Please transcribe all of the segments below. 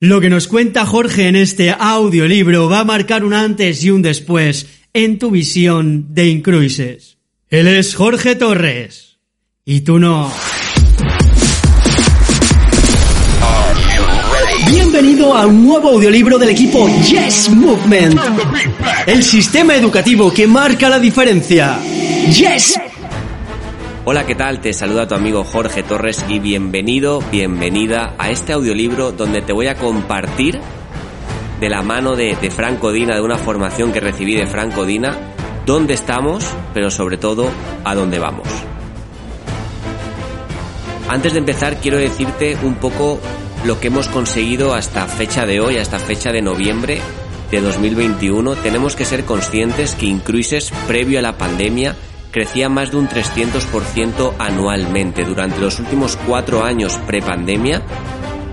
Lo que nos cuenta Jorge en este audiolibro va a marcar un antes y un después en tu visión de Incruises. Él es Jorge Torres. Y tú no. Bienvenido a un nuevo audiolibro del equipo Yes Movement. El sistema educativo que marca la diferencia. Yes Hola, ¿qué tal? Te saluda tu amigo Jorge Torres y bienvenido, bienvenida a este audiolibro donde te voy a compartir de la mano de, Franco Dina, de una formación que recibí de Franco Dina, dónde estamos, pero sobre todo a dónde vamos. Antes de empezar, quiero decirte un poco lo que hemos conseguido hasta fecha de hoy, hasta fecha de noviembre de 2021. Tenemos que ser conscientes que Incruises, previo a la pandemia, crecía más de un 300% anualmente. Durante los últimos cuatro años prepandemia,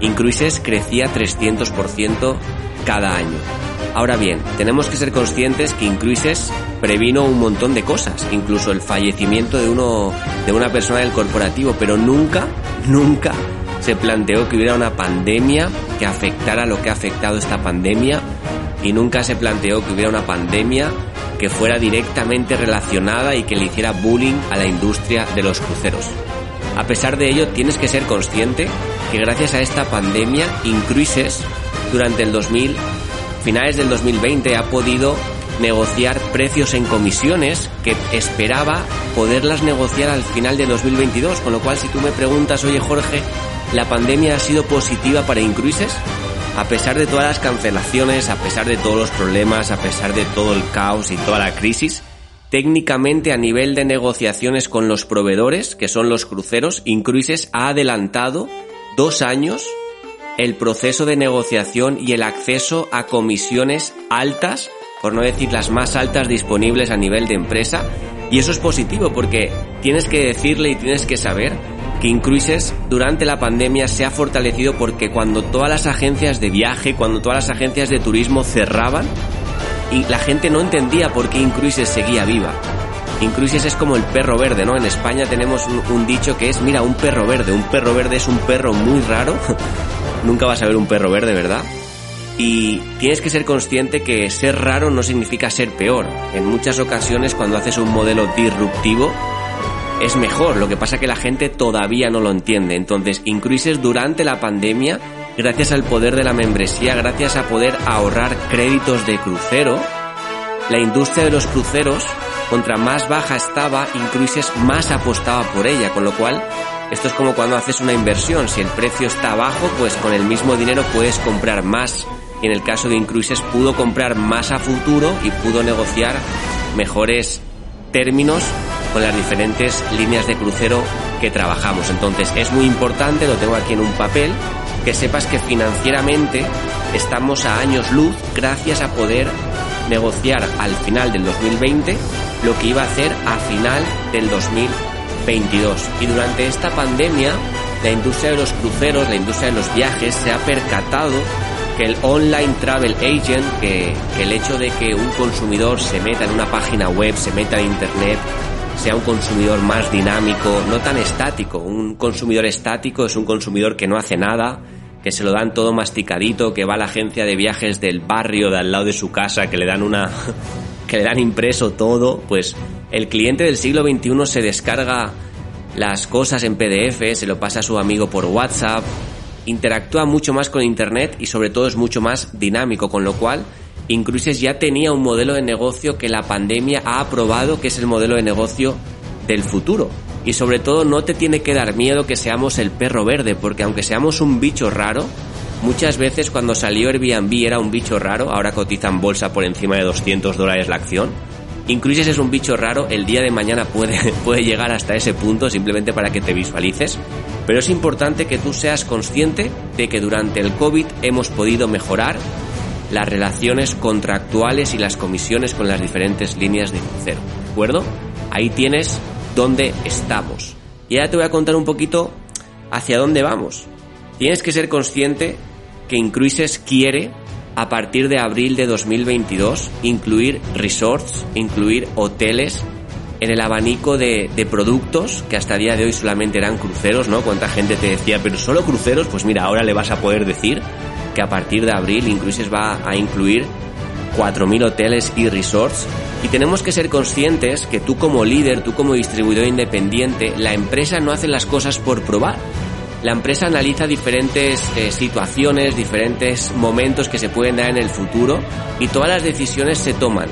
Incruises crecía 300% cada año. Ahora bien, tenemos que ser conscientes que Incruises previno un montón de cosas, incluso el fallecimiento de uno de una persona del corporativo, pero nunca, nunca se planteó que hubiera una pandemia que afectara lo que ha afectado esta pandemia y nunca se planteó que hubiera una pandemia que fuera directamente relacionada y que le hiciera bullying a la industria de los cruceros. A pesar de ello, tienes que ser consciente que gracias a esta pandemia, Incruises durante el 2000, finales del 2020, ha podido negociar precios en comisiones que esperaba poderlas negociar al final de 2022. Con lo cual, si tú me preguntas, oye Jorge, ¿la pandemia ha sido positiva para Incruises? A pesar de todas las cancelaciones, a pesar de todos los problemas, a pesar de todo el caos y toda la crisis, técnicamente a nivel de negociaciones con los proveedores, que son los cruceros, Incruises ha adelantado dos años el proceso de negociación y el acceso a comisiones altas, por no decir las más altas disponibles a nivel de empresa, y eso es positivo porque tienes que decirle y tienes que saber Incruises durante la pandemia se ha fortalecido porque cuando todas las agencias de viaje, cuando todas las agencias de turismo cerraban y la gente no entendía por qué Incruises seguía viva. Incruises es como el perro verde, ¿no? En España tenemos un, un, dicho que es, mira, un perro verde. Un perro verde es un perro muy raro. Nunca vas a ver un perro verde, ¿verdad? Y tienes que ser consciente que ser raro no significa ser peor. En muchas ocasiones cuando haces un modelo disruptivo, es mejor. Lo que pasa que la gente todavía no lo entiende. Entonces, Incruises durante la pandemia, gracias al poder de la membresía, gracias a poder ahorrar créditos de crucero, la industria de los cruceros, contra más baja estaba, Incruises más apostaba por ella. Con lo cual, esto es como cuando haces una inversión. Si el precio está bajo, pues con el mismo dinero puedes comprar más. Y en el caso de Incruises pudo comprar más a futuro y pudo negociar mejores términos con las diferentes líneas de crucero que trabajamos. Entonces es muy importante, lo tengo aquí en un papel, que sepas que financieramente estamos a años luz gracias a poder negociar al final del 2020 lo que iba a hacer a final del 2022. Y durante esta pandemia, la industria de los cruceros, la industria de los viajes se ha percatado que el online travel agent, que, que el hecho de que un consumidor se meta en una página web, se meta en internet, sea un consumidor más dinámico, no tan estático. Un consumidor estático es un consumidor que no hace nada, que se lo dan todo masticadito, que va a la agencia de viajes del barrio de al lado de su casa, que le dan una que le dan impreso todo, pues el cliente del siglo XXI se descarga las cosas en PDF, se lo pasa a su amigo por WhatsApp, interactúa mucho más con internet y sobre todo es mucho más dinámico, con lo cual Incruises ya tenía un modelo de negocio que la pandemia ha aprobado que es el modelo de negocio del futuro. Y sobre todo no te tiene que dar miedo que seamos el perro verde, porque aunque seamos un bicho raro, muchas veces cuando salió Airbnb era un bicho raro, ahora cotizan bolsa por encima de 200 dólares la acción. Incruises es un bicho raro, el día de mañana puede, puede llegar hasta ese punto simplemente para que te visualices. Pero es importante que tú seas consciente de que durante el COVID hemos podido mejorar las relaciones contractuales y las comisiones con las diferentes líneas de crucero. ¿De acuerdo? Ahí tienes dónde estamos. Y ahora te voy a contar un poquito hacia dónde vamos. Tienes que ser consciente que Incruises quiere, a partir de abril de 2022, incluir resorts, incluir hoteles en el abanico de, de, productos que hasta día de hoy solamente eran cruceros, ¿no? Cuánta gente te decía, pero solo cruceros, pues mira, ahora le vas a poder decir que a partir de abril Incruises va a incluir 4.000 hoteles y resorts y tenemos que ser conscientes que tú como líder, tú como distribuidor independiente, la empresa no hace las cosas por probar. La empresa analiza diferentes eh, situaciones, diferentes momentos que se pueden dar en el futuro y todas las decisiones se toman.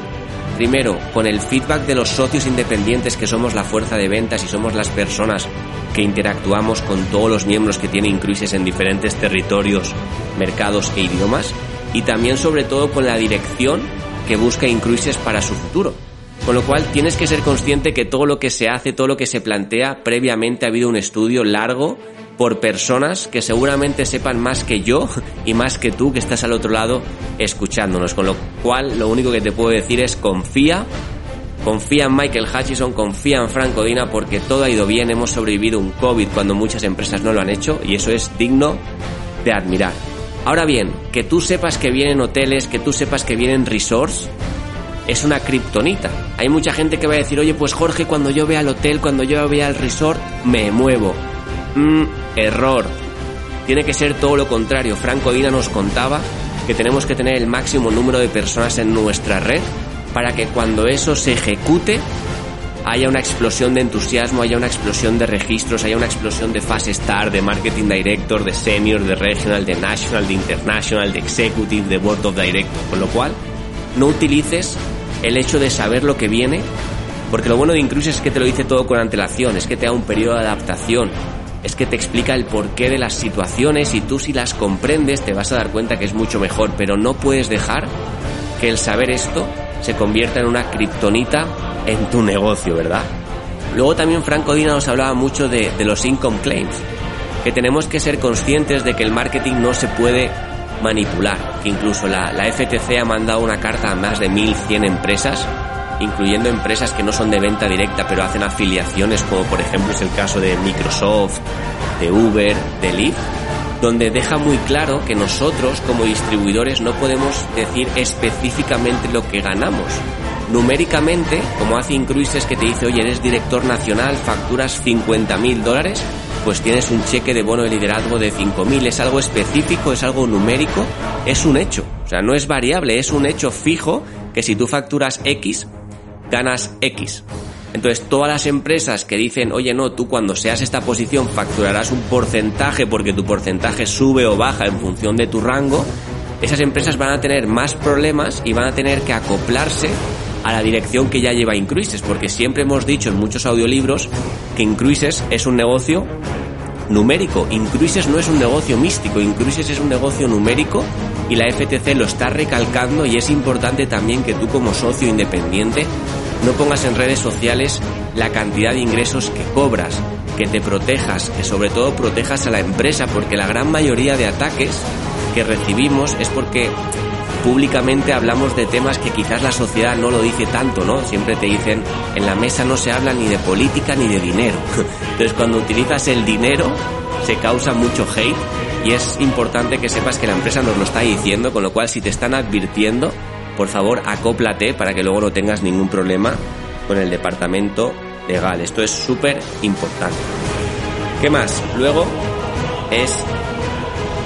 Primero, con el feedback de los socios independientes que somos la fuerza de ventas y somos las personas que interactuamos con todos los miembros que tienen Cruises en diferentes territorios, mercados e idiomas y también sobre todo con la dirección que busca Incruises para su futuro. Con lo cual tienes que ser consciente que todo lo que se hace, todo lo que se plantea, previamente ha habido un estudio largo por personas que seguramente sepan más que yo y más que tú que estás al otro lado escuchándonos. Con lo cual lo único que te puedo decir es confía, confía en Michael Hutchison, confía en Franco Dina porque todo ha ido bien, hemos sobrevivido un COVID cuando muchas empresas no lo han hecho y eso es digno de admirar. Ahora bien, que tú sepas que vienen hoteles, que tú sepas que vienen resorts, es una kriptonita. Hay mucha gente que va a decir, oye, pues Jorge, cuando yo vea el hotel, cuando yo vea el resort, me muevo. Mmm, error. Tiene que ser todo lo contrario. Franco Dina nos contaba que tenemos que tener el máximo número de personas en nuestra red para que cuando eso se ejecute haya una explosión de entusiasmo, haya una explosión de registros, haya una explosión de fase star, de marketing director, de senior, de regional, de national, de international, de executive, de board of directors. Con lo cual, no utilices el hecho de saber lo que viene, porque lo bueno de Incruise es que te lo dice todo con antelación, es que te da un periodo de adaptación, es que te explica el porqué de las situaciones y tú si las comprendes te vas a dar cuenta que es mucho mejor, pero no puedes dejar que el saber esto se convierta en una kriptonita en tu negocio, ¿verdad? Luego también Franco Dina nos hablaba mucho de, los income claims, que tenemos que ser conscientes de que el marketing no se puede manipular, que incluso la, la FTC ha mandado una carta a más de 1.100 empresas, incluyendo empresas que no son de venta directa, pero hacen afiliaciones, como por ejemplo es el caso de Microsoft, de Uber, de Lyft, donde deja muy claro que nosotros como distribuidores no podemos decir específicamente lo que ganamos, numéricamente, como hace Incruises que te dice, oye, eres director nacional, facturas 50 mil dólares, pues tienes un cheque de bono de liderazgo de 5.000. Es algo específico, es algo numérico, es un hecho. O sea, no es variable, es un hecho fijo que si tú facturas X, ganas X. Entonces, todas las empresas que dicen, oye, no, tú cuando seas esta posición facturarás un porcentaje porque tu porcentaje sube o baja en función de tu rango, esas empresas van a tener más problemas y van a tener que acoplarse a la dirección que ya lleva Incruises, porque siempre hemos dicho en muchos audiolibros que Incruises es un negocio numérico. Incruises no es un negocio místico, Incruises es un negocio numérico y la FTC lo está recalcando y es importante también que tú como socio independiente no pongas en redes sociales la cantidad de ingresos que cobras, que te protejas, que sobre todo protejas a la empresa, porque la gran mayoría de ataques que recibimos es porque públicamente hablamos de temas que quizás la sociedad no lo dice tanto, ¿no? Siempre te dicen, en la mesa no se habla ni de política ni de dinero. Entonces cuando utilizas el dinero se causa mucho hate y es importante que sepas que la empresa nos lo está diciendo, con lo cual si te están advirtiendo, por favor acóplate para que luego no tengas ningún problema con el departamento legal. Esto es súper importante. ¿Qué más? Luego es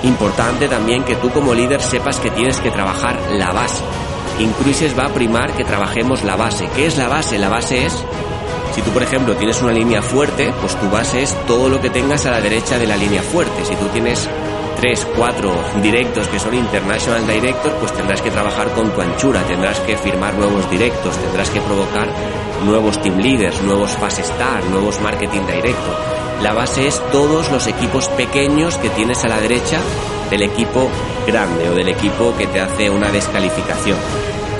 Importante también que tú como líder sepas que tienes que trabajar la base. Incruises va a primar que trabajemos la base. ¿Qué es la base? La base es, si tú por ejemplo tienes una línea fuerte, pues tu base es todo lo que tengas a la derecha de la línea fuerte. Si tú tienes tres, cuatro directos que son international directors, pues tendrás que trabajar con tu anchura, tendrás que firmar nuevos directos, tendrás que provocar nuevos team leaders, nuevos fast star, nuevos marketing directos. La base es todos los equipos pequeños que tienes a la derecha del equipo grande o del equipo que te hace una descalificación.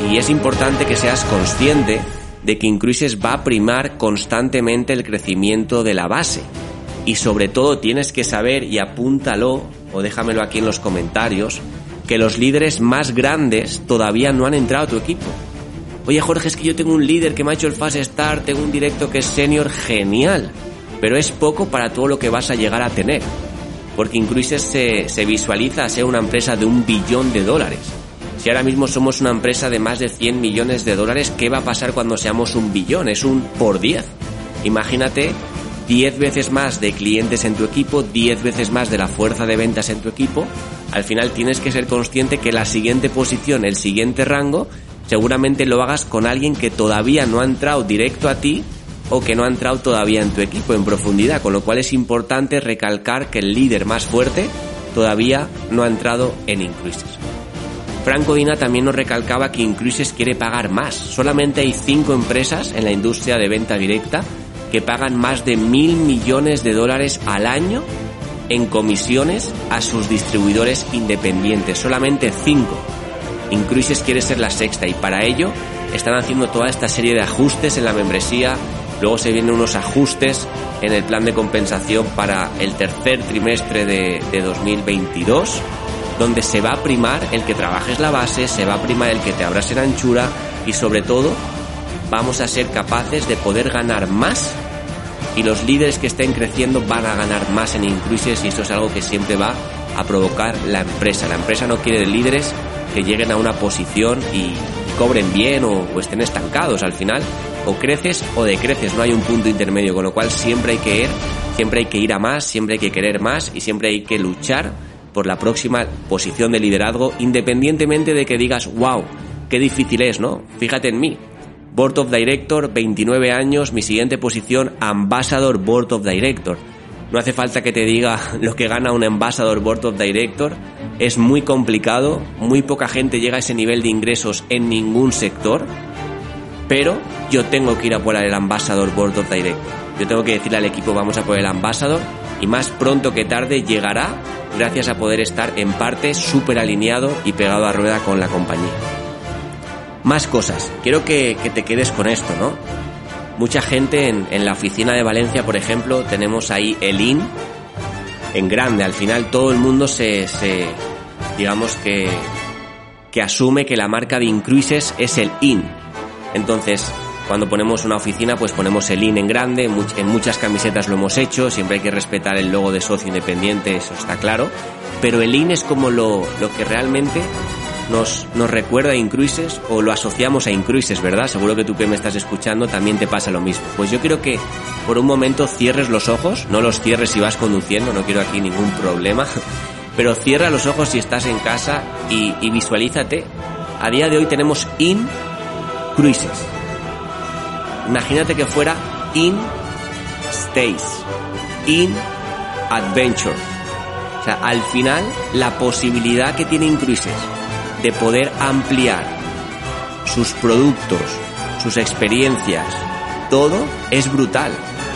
Y es importante que seas consciente de que Incruises va a primar constantemente el crecimiento de la base. Y sobre todo tienes que saber, y apúntalo, o déjamelo aquí en los comentarios, que los líderes más grandes todavía no han entrado a tu equipo. Oye Jorge, es que yo tengo un líder que me ha hecho el Fast Start, tengo un directo que es senior, genial pero es poco para todo lo que vas a llegar a tener, porque Incruises se, se visualiza a ser una empresa de un billón de dólares. Si ahora mismo somos una empresa de más de 100 millones de dólares, ¿qué va a pasar cuando seamos un billón? Es un por 10. Imagínate 10 veces más de clientes en tu equipo, 10 veces más de la fuerza de ventas en tu equipo, al final tienes que ser consciente que la siguiente posición, el siguiente rango, seguramente lo hagas con alguien que todavía no ha entrado directo a ti o que no ha entrado todavía en tu equipo en profundidad, con lo cual es importante recalcar que el líder más fuerte todavía no ha entrado en Incruises. Franco Dina también nos recalcaba que Incruises quiere pagar más. Solamente hay cinco empresas en la industria de venta directa que pagan más de mil millones de dólares al año en comisiones a sus distribuidores independientes. Solamente cinco. Incruises quiere ser la sexta y para ello están haciendo toda esta serie de ajustes en la membresía. Luego se vienen unos ajustes en el plan de compensación para el tercer trimestre de, de 2022 donde se va a primar el que trabajes la base, se va a primar el que te abras en anchura y sobre todo vamos a ser capaces de poder ganar más y los líderes que estén creciendo van a ganar más en Incruises y eso es algo que siempre va a provocar la empresa. La empresa no quiere líderes que lleguen a una posición y cobren bien o, o estén estancados al final. O creces o decreces, no hay un punto intermedio, con lo cual siempre hay que ir, siempre hay que ir a más, siempre hay que querer más y siempre hay que luchar por la próxima posición de liderazgo, independientemente de que digas, wow, qué difícil es, ¿no? Fíjate en mí, Board of Director, 29 años, mi siguiente posición, Ambassador Board of Director. No hace falta que te diga lo que gana un Ambassador Board of Director. Es muy complicado, muy poca gente llega a ese nivel de ingresos en ningún sector. Pero yo tengo que ir a por el Ambassador Board of Director. Yo tengo que decirle al equipo vamos a por el Ambassador y más pronto que tarde llegará gracias a poder estar en parte súper alineado y pegado a rueda con la compañía. Más cosas. Quiero que, te quedes con esto, ¿no? Mucha gente en, la oficina de Valencia, por ejemplo, tenemos ahí el IN en grande. Al final todo el mundo se, digamos que, que asume que la marca de Incruises es el IN. Entonces, cuando ponemos una oficina, pues ponemos el IN en grande, en muchas camisetas lo hemos hecho, siempre hay que respetar el logo de socio independiente, eso está claro, pero el IN es como lo, lo que realmente nos, nos recuerda Incruises o lo asociamos a Incruises, ¿verdad? Seguro que tú que me estás escuchando también te pasa lo mismo. Pues yo quiero que por un momento cierres los ojos, no los cierres si vas conduciendo, no quiero aquí ningún problema, pero cierra los ojos si estás en casa y, y visualízate. A día de hoy tenemos Incruises. Imagínate que fuera In Stays, In Adventure. O sea, al final la posibilidad que tiene Incruises de poder ampliar sus productos, sus experiencias, todo es brutal.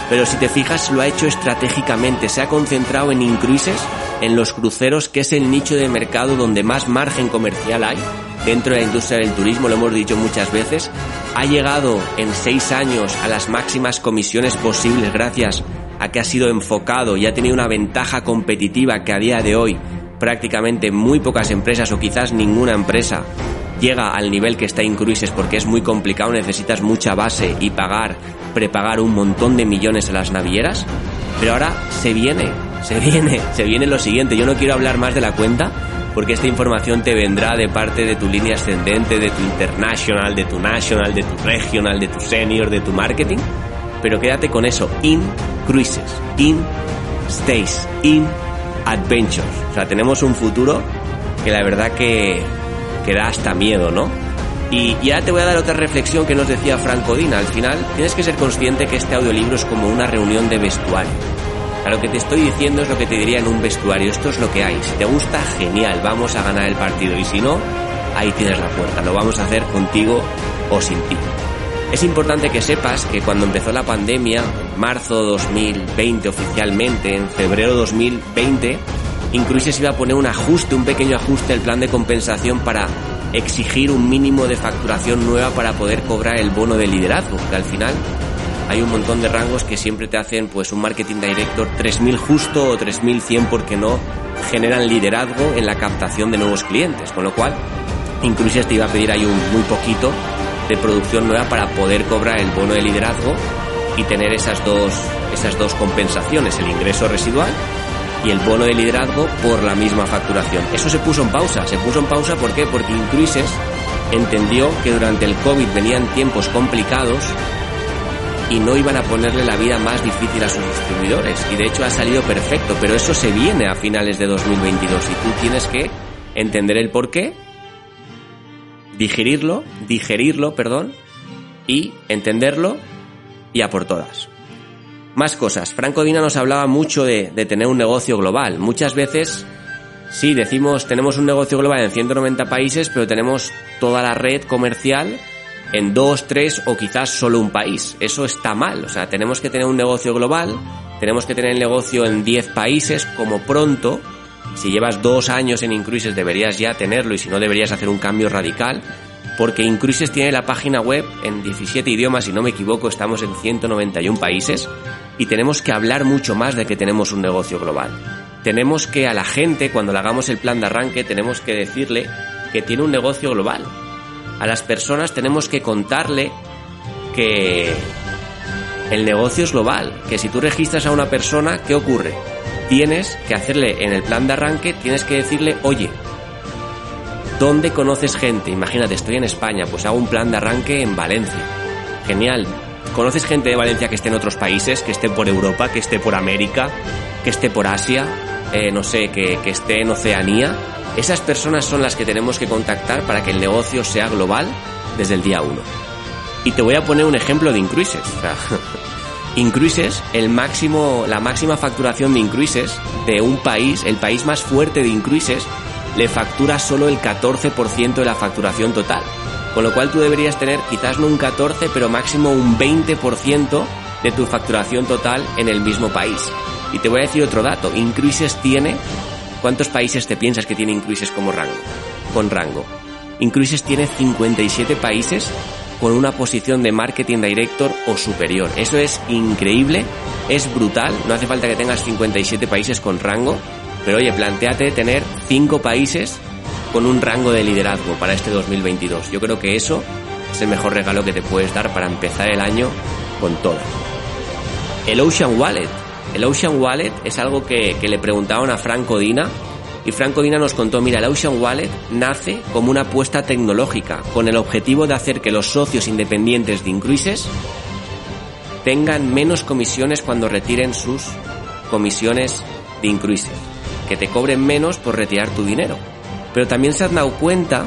Pero si te fijas, lo ha hecho estratégicamente. Se ha concentrado en incruises, en los cruceros, que es el nicho de mercado donde más margen comercial hay dentro de la industria del turismo, lo hemos dicho muchas veces. Ha llegado en seis años a las máximas comisiones posibles gracias a que ha sido enfocado y ha tenido una ventaja competitiva que a día de hoy prácticamente muy pocas empresas o quizás ninguna empresa llega al nivel que está Incruises porque es muy complicado, necesitas mucha base y pagar, prepagar un montón de millones a las navieras. Pero ahora se viene, se viene, se viene lo siguiente. Yo no quiero hablar más de la cuenta porque esta información te vendrá de parte de tu línea ascendente, de tu international, de tu national, de tu regional, de tu senior, de tu marketing. Pero quédate con eso, in cruises, in stays, in adventures. O sea, tenemos un futuro que la verdad que, que da hasta miedo, ¿no? Y, y, ahora te voy a dar otra reflexión que nos decía Franco Dina. Al final, tienes que ser consciente que este audiolibro es como una reunión de vestuario. A lo que te estoy diciendo es lo que te diría en un vestuario. Esto es lo que hay. Si te gusta, genial, vamos a ganar el partido. Y si no, ahí tienes la puerta. Lo vamos a hacer contigo o sin ti. Es importante que sepas que cuando empezó la pandemia, marzo 2020 oficialmente, en febrero 2020, Incluso iba a poner un ajuste, un pequeño ajuste al plan de compensación para exigir un mínimo de facturación nueva para poder cobrar el bono de liderazgo, que al final hay un montón de rangos que siempre te hacen pues un marketing director 3000 justo o 3100 porque no generan liderazgo en la captación de nuevos clientes, con lo cual incluso te iba a pedir ahí un muy poquito de producción nueva para poder cobrar el bono de liderazgo y tener esas dos, esas dos compensaciones, el ingreso residual y el bono de liderazgo por la misma facturación. Eso se puso en pausa. Se puso en pausa ¿por qué? Porque Incruises entendió que durante el COVID venían tiempos complicados y no iban a ponerle la vida más difícil a sus distribuidores. Y de hecho ha salido perfecto, pero eso se viene a finales de 2022 y tú tienes que entender el por qué, digerirlo, digerirlo, perdón, y entenderlo y a por todas. Más cosas. Franco Dina nos hablaba mucho de, de tener un negocio global. Muchas veces Sí, decimos, tenemos un negocio global en 190 países, pero tenemos toda la red comercial en dos, tres o quizás solo un país. Eso está mal. O sea, tenemos que tener un negocio global, tenemos que tener el negocio en 10 países como pronto. Si llevas dos años en Incruises deberías ya tenerlo y si no deberías hacer un cambio radical. Porque Incruises tiene la página web en 17 idiomas, si no me equivoco, estamos en 191 países y tenemos que hablar mucho más de que tenemos un negocio global tenemos que a la gente, cuando le hagamos el plan de arranque, tenemos que decirle que tiene un negocio global. A las personas tenemos que contarle que el negocio es global, que si tú registras a una persona, ¿qué ocurre? Tienes que hacerle en el plan de arranque, tienes que decirle, oye, ¿dónde conoces gente? Imagínate, estoy en España, pues hago un plan de arranque en Valencia. Genial. ¿Conoces gente de Valencia que esté en otros países, que esté por Europa, que esté por América, que esté por Asia? Eh, no sé, que, esté en Oceanía, esas personas son las que tenemos que contactar para que el negocio sea global desde el día 1. Y te voy a poner un ejemplo de Incruises. Incruises, el máximo, la máxima facturación de Incruises de un país, el país más fuerte de Incruises, le factura solo el 14% de la facturación total. Con lo cual tú deberías tener quizás no un 14, pero máximo un 20% de tu facturación total en el mismo país. Y te voy a decir otro dato. Incruises tiene... ¿Cuántos países te piensas que tiene Incruises como rango? Con rango. Incruises tiene 57 países con una posición de marketing director o superior. Eso es increíble, es brutal. No hace falta que tengas 57 países con rango, pero oye, planteate tener 5 países con un rango de liderazgo para este 2022. Yo creo que eso es el mejor regalo que te puedes dar para empezar el año con todo. El Ocean Wallet el Ocean Wallet es algo que, le preguntaban a Franco Dina y Franco Dina nos contó, mira, el Ocean Wallet nace como una apuesta tecnológica con el objetivo de hacer que los socios independientes de Incruises tengan menos comisiones cuando retiren sus comisiones de Incruises, que te cobren menos por retirar tu dinero. Pero también se han dado cuenta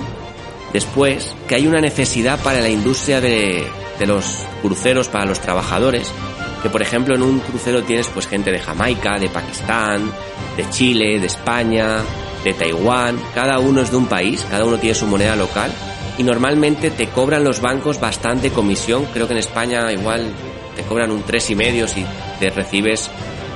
después que hay una necesidad para la industria de, de los cruceros, para los trabajadores, que por ejemplo en un crucero tienes pues gente de Jamaica, de Pakistán, de Chile, de España, de Taiwán, cada uno es de un país, cada uno tiene su moneda local. Y normalmente te cobran los bancos bastante comisión, creo que en España igual te cobran un tres y medio si te recibes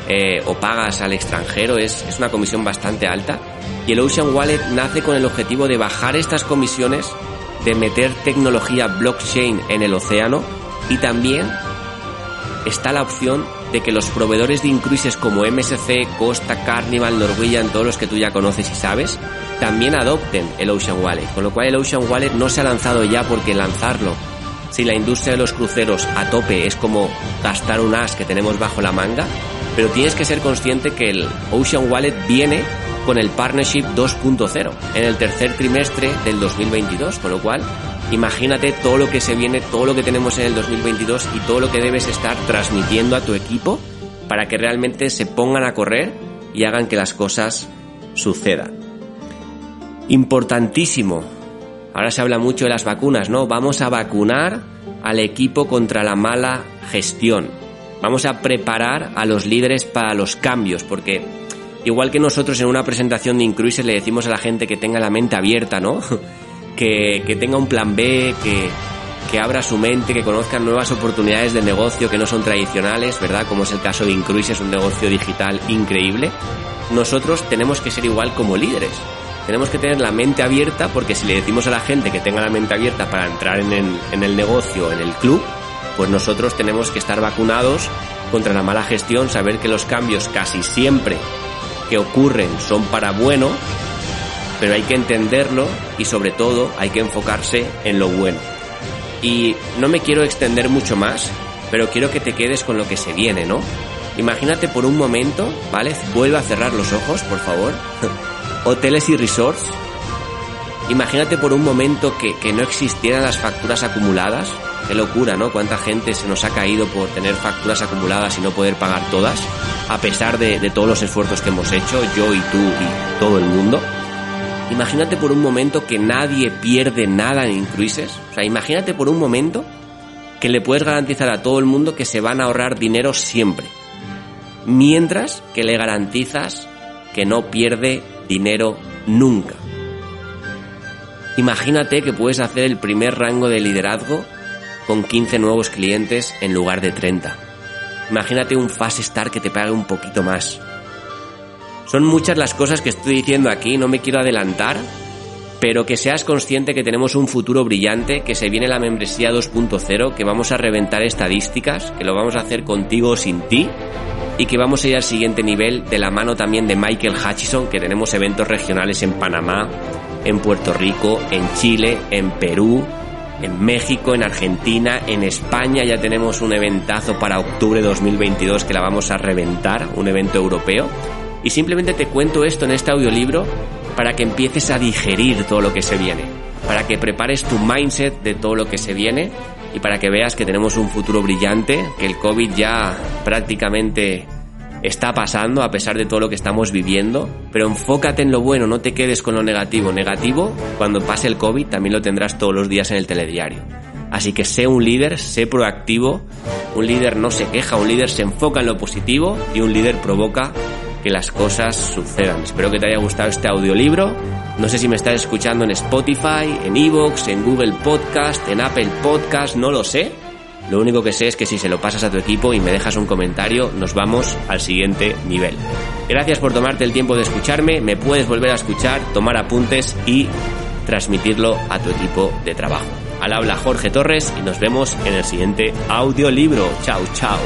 eh, o pagas al extranjero, es, es una comisión bastante alta. Y el Ocean Wallet nace con el objetivo de bajar estas comisiones, de meter tecnología blockchain en el océano. Y también está la opción de que los proveedores de incruises como MSC, Costa, Carnival, Norwegian, todos los que tú ya conoces y sabes, también adopten el Ocean Wallet. Con lo cual el Ocean Wallet no se ha lanzado ya porque lanzarlo, si la industria de los cruceros a tope es como gastar un as que tenemos bajo la manga, pero tienes que ser consciente que el Ocean Wallet viene con el Partnership 2.0 en el tercer trimestre del 2022, con lo cual Imagínate todo lo que se viene, todo lo que tenemos en el 2022 y todo lo que debes estar transmitiendo a tu equipo para que realmente se pongan a correr y hagan que las cosas sucedan. Importantísimo. Ahora se habla mucho de las vacunas, ¿no? Vamos a vacunar al equipo contra la mala gestión. Vamos a preparar a los líderes para los cambios, porque igual que nosotros en una presentación de Incruises le decimos a la gente que tenga la mente abierta, ¿no? que, tenga un plan B, que, que abra su mente, que conozca nuevas oportunidades de negocio que no son tradicionales, ¿verdad? Como es el caso de Incruise, es un negocio digital increíble. Nosotros tenemos que ser igual como líderes. Tenemos que tener la mente abierta porque si le decimos a la gente que tenga la mente abierta para entrar en el, en el negocio, en el club, pues nosotros tenemos que estar vacunados contra la mala gestión, saber que los cambios casi siempre que ocurren son para bueno pero hay que entenderlo y sobre todo hay que enfocarse en lo bueno. Y no me quiero extender mucho más, pero quiero que te quedes con lo que se viene, ¿no? Imagínate por un momento, ¿vale? Vuelve a cerrar los ojos, por favor. Hoteles y resorts. Imagínate por un momento que, que no existieran las facturas acumuladas, Qué locura, ¿no? Cuánta gente se nos ha caído por tener facturas acumuladas y no poder pagar todas, a pesar de, de todos los esfuerzos que hemos hecho, yo y tú y todo el mundo. Imagínate por un momento que nadie pierde nada en Incruises. O sea, imagínate por un momento que le puedes garantizar a todo el mundo que se van a ahorrar dinero siempre. Mientras que le garantizas que no pierde dinero nunca. Imagínate que puedes hacer el primer rango de liderazgo con 15 nuevos clientes en lugar de 30. Imagínate un fast start que te pague un poquito más. Son muchas las cosas que estoy diciendo aquí, no me quiero adelantar, pero que seas consciente que tenemos un futuro brillante, que se viene la membresía 2.0, que vamos a reventar estadísticas, que lo vamos a hacer contigo o sin ti, y que vamos a ir al siguiente nivel de la mano también de Michael Hutchison, que tenemos eventos regionales en Panamá, en Puerto Rico, en Chile, en Perú, en México, en Argentina, en España ya tenemos un eventazo para octubre de 2022 que la vamos a reventar, un evento europeo. Y simplemente te cuento esto en este audiolibro para que empieces a digerir todo lo que se viene, para que prepares tu mindset de todo lo que se viene y para que veas que tenemos un futuro brillante, que el COVID ya prácticamente está pasando a pesar de todo lo que estamos viviendo, pero enfócate en lo bueno, no te quedes con lo negativo. Negativo, cuando pase el COVID, también lo tendrás todos los días en el telediario. Así que sé un líder, sé proactivo, un líder no se queja, un líder se enfoca en lo positivo y un líder provoca que las cosas sucedan. Espero que te haya gustado este audiolibro. No sé si me estás escuchando en Spotify, en Evox, en Google Podcast, en Apple Podcast, no lo sé. Lo único que sé es que si se lo pasas a tu equipo y me dejas un comentario, nos vamos al siguiente nivel. Gracias por tomarte el tiempo de escucharme, me puedes volver a escuchar, tomar apuntes y transmitirlo a tu equipo de trabajo. Al habla Jorge Torres y nos vemos en el siguiente audiolibro. Chao, chao.